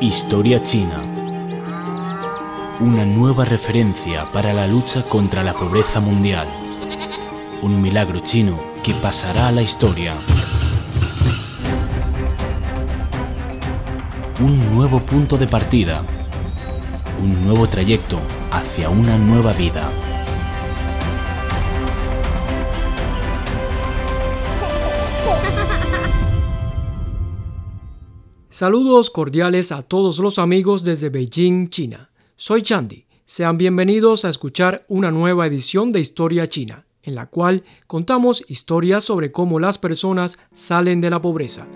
Historia China. Una nueva referencia para la lucha contra la pobreza mundial. Un milagro chino que pasará a la historia. Un nuevo punto de partida. Un nuevo trayecto hacia una nueva vida. Saludos cordiales a todos los amigos desde Beijing, China. Soy Chandy. Sean bienvenidos a escuchar una nueva edición de Historia China, en la cual contamos historias sobre cómo las personas salen de la pobreza.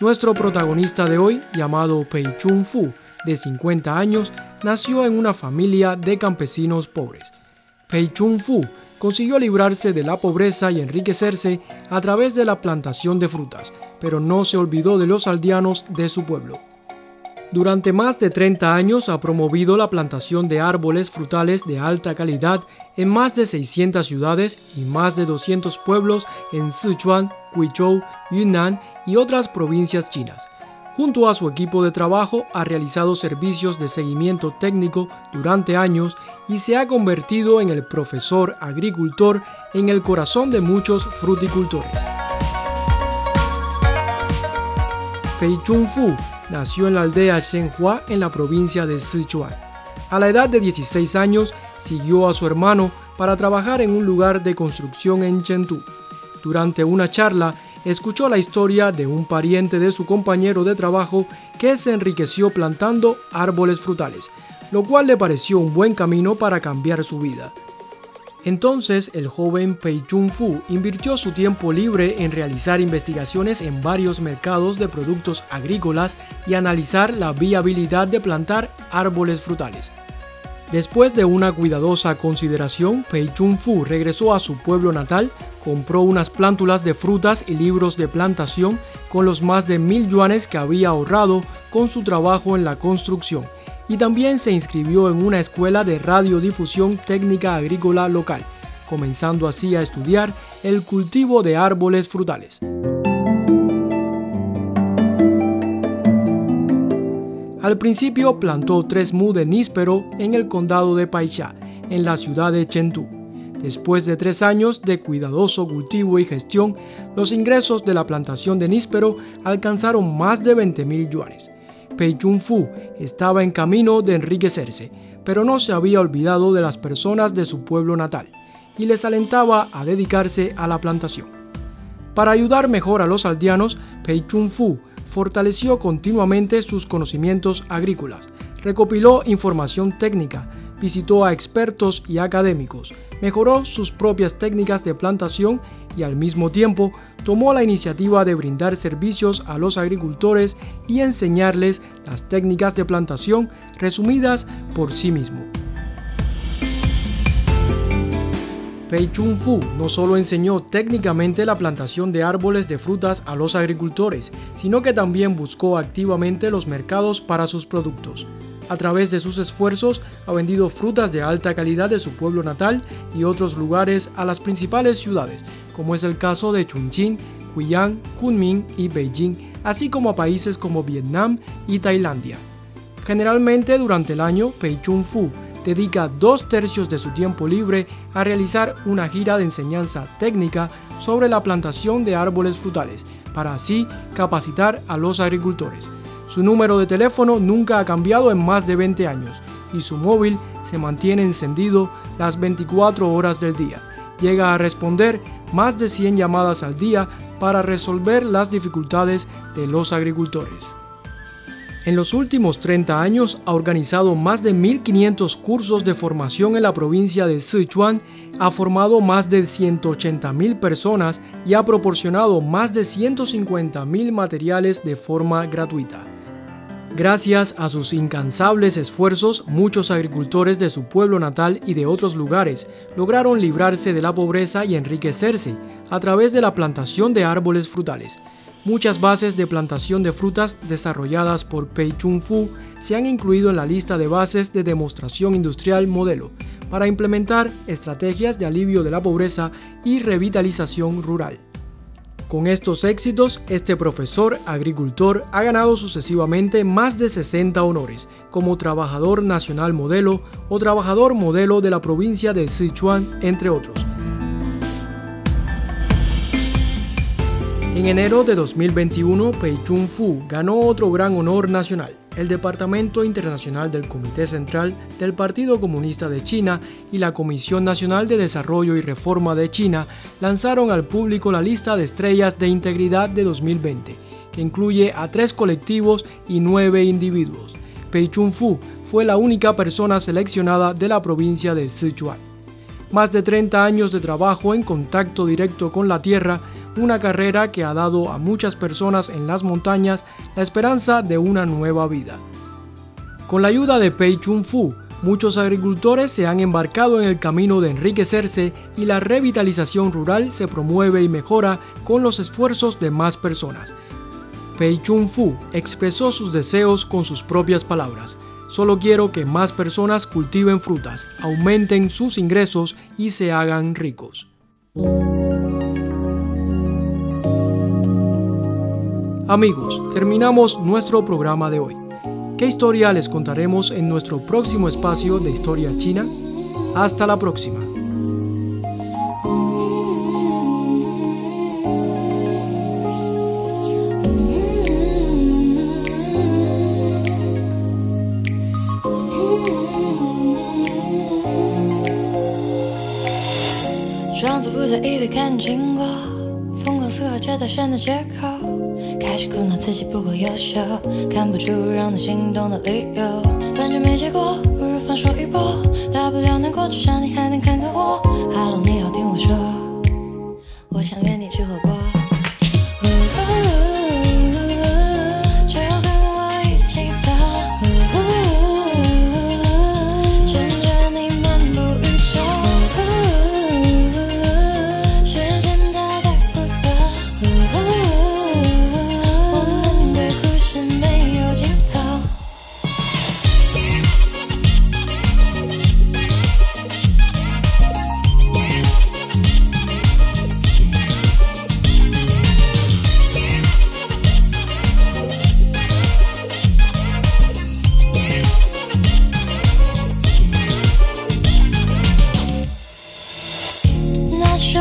Nuestro protagonista de hoy, llamado Pei Chun Fu, de 50 años, nació en una familia de campesinos pobres. Pei Chun Fu consiguió librarse de la pobreza y enriquecerse a través de la plantación de frutas, pero no se olvidó de los aldeanos de su pueblo. Durante más de 30 años ha promovido la plantación de árboles frutales de alta calidad en más de 600 ciudades y más de 200 pueblos en Sichuan, Guizhou, Yunnan y otras provincias chinas. Junto a su equipo de trabajo ha realizado servicios de seguimiento técnico durante años y se ha convertido en el profesor agricultor en el corazón de muchos fruticultores. Pei Chun Fu nació en la aldea Shenhua en la provincia de Sichuan. A la edad de 16 años siguió a su hermano para trabajar en un lugar de construcción en Chengdu. Durante una charla escuchó la historia de un pariente de su compañero de trabajo que se enriqueció plantando árboles frutales, lo cual le pareció un buen camino para cambiar su vida. Entonces el joven Pei Chun Fu invirtió su tiempo libre en realizar investigaciones en varios mercados de productos agrícolas y analizar la viabilidad de plantar árboles frutales. Después de una cuidadosa consideración, Pei Chun Fu regresó a su pueblo natal, compró unas plántulas de frutas y libros de plantación con los más de mil yuanes que había ahorrado con su trabajo en la construcción y también se inscribió en una escuela de radiodifusión técnica agrícola local, comenzando así a estudiar el cultivo de árboles frutales. Al principio plantó tres mu de níspero en el condado de Paisha, en la ciudad de Chengdu. Después de tres años de cuidadoso cultivo y gestión, los ingresos de la plantación de níspero alcanzaron más de 20 mil yuanes. Pei Chun Fu estaba en camino de enriquecerse, pero no se había olvidado de las personas de su pueblo natal y les alentaba a dedicarse a la plantación. Para ayudar mejor a los aldeanos, Pei Chun Fu fortaleció continuamente sus conocimientos agrícolas, recopiló información técnica, visitó a expertos y académicos, mejoró sus propias técnicas de plantación y al mismo tiempo tomó la iniciativa de brindar servicios a los agricultores y enseñarles las técnicas de plantación resumidas por sí mismo. Pei Chun Fu no solo enseñó técnicamente la plantación de árboles de frutas a los agricultores, sino que también buscó activamente los mercados para sus productos. A través de sus esfuerzos ha vendido frutas de alta calidad de su pueblo natal y otros lugares a las principales ciudades, como es el caso de Chongqing, Huiyang, Kunming y Beijing, así como a países como Vietnam y Tailandia. Generalmente durante el año, Pei Chun Fu dedica dos tercios de su tiempo libre a realizar una gira de enseñanza técnica sobre la plantación de árboles frutales, para así capacitar a los agricultores. Su número de teléfono nunca ha cambiado en más de 20 años y su móvil se mantiene encendido las 24 horas del día. Llega a responder más de 100 llamadas al día para resolver las dificultades de los agricultores. En los últimos 30 años ha organizado más de 1.500 cursos de formación en la provincia de Sichuan, ha formado más de 180.000 personas y ha proporcionado más de 150.000 materiales de forma gratuita. Gracias a sus incansables esfuerzos, muchos agricultores de su pueblo natal y de otros lugares lograron librarse de la pobreza y enriquecerse a través de la plantación de árboles frutales. Muchas bases de plantación de frutas desarrolladas por Pei Chun Fu se han incluido en la lista de bases de demostración industrial modelo, para implementar estrategias de alivio de la pobreza y revitalización rural. Con estos éxitos, este profesor agricultor ha ganado sucesivamente más de 60 honores, como Trabajador Nacional Modelo o Trabajador Modelo de la provincia de Sichuan, entre otros. En enero de 2021, Pei Chun Fu ganó otro gran honor nacional. El Departamento Internacional del Comité Central del Partido Comunista de China y la Comisión Nacional de Desarrollo y Reforma de China lanzaron al público la lista de estrellas de integridad de 2020, que incluye a tres colectivos y nueve individuos. Pei Chun Fu fue la única persona seleccionada de la provincia de Sichuan. Más de 30 años de trabajo en contacto directo con la tierra una carrera que ha dado a muchas personas en las montañas la esperanza de una nueva vida. Con la ayuda de Pei Chun Fu, muchos agricultores se han embarcado en el camino de enriquecerse y la revitalización rural se promueve y mejora con los esfuerzos de más personas. Pei Chun Fu expresó sus deseos con sus propias palabras. Solo quiero que más personas cultiven frutas, aumenten sus ingresos y se hagan ricos. Amigos, terminamos nuestro programa de hoy. ¿Qué historia les contaremos en nuestro próximo espacio de Historia China? Hasta la próxima. 开始苦恼自己不够优秀，看不出让他心动的理由。反正没结果，不如放手一搏，大不了难过，至少你还能看看我。Hello，你好，听我说，我想约你吃火锅。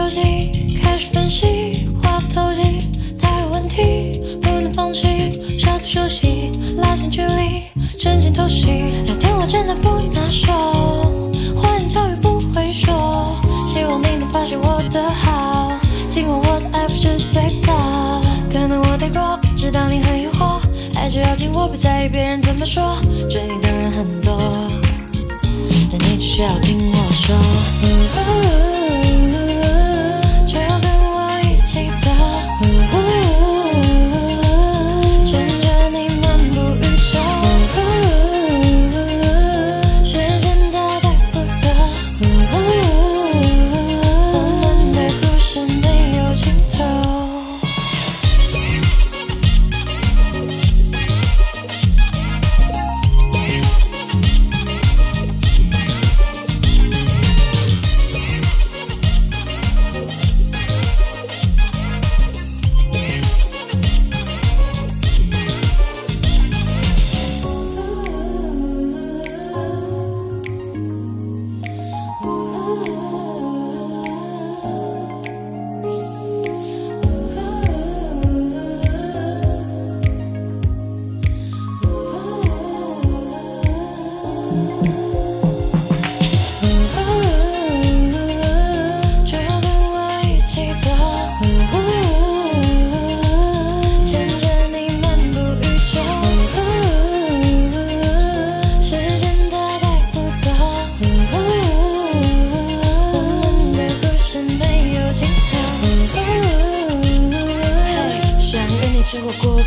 开始分析，话不投机，太有问题，不能放弃，稍作休息，拉近距离，真心偷袭。聊天我真的不拿手，花言巧语不会说，希望你能发现我的好，尽管我的爱不是最早。可能我太过，知道你很疑惑，爱就要紧握，别在意别人怎么说，追你的人很多，但你只需要听我说。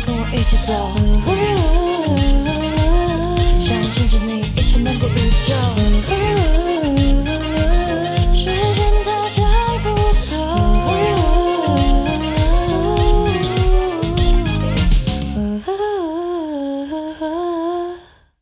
跟我一起走。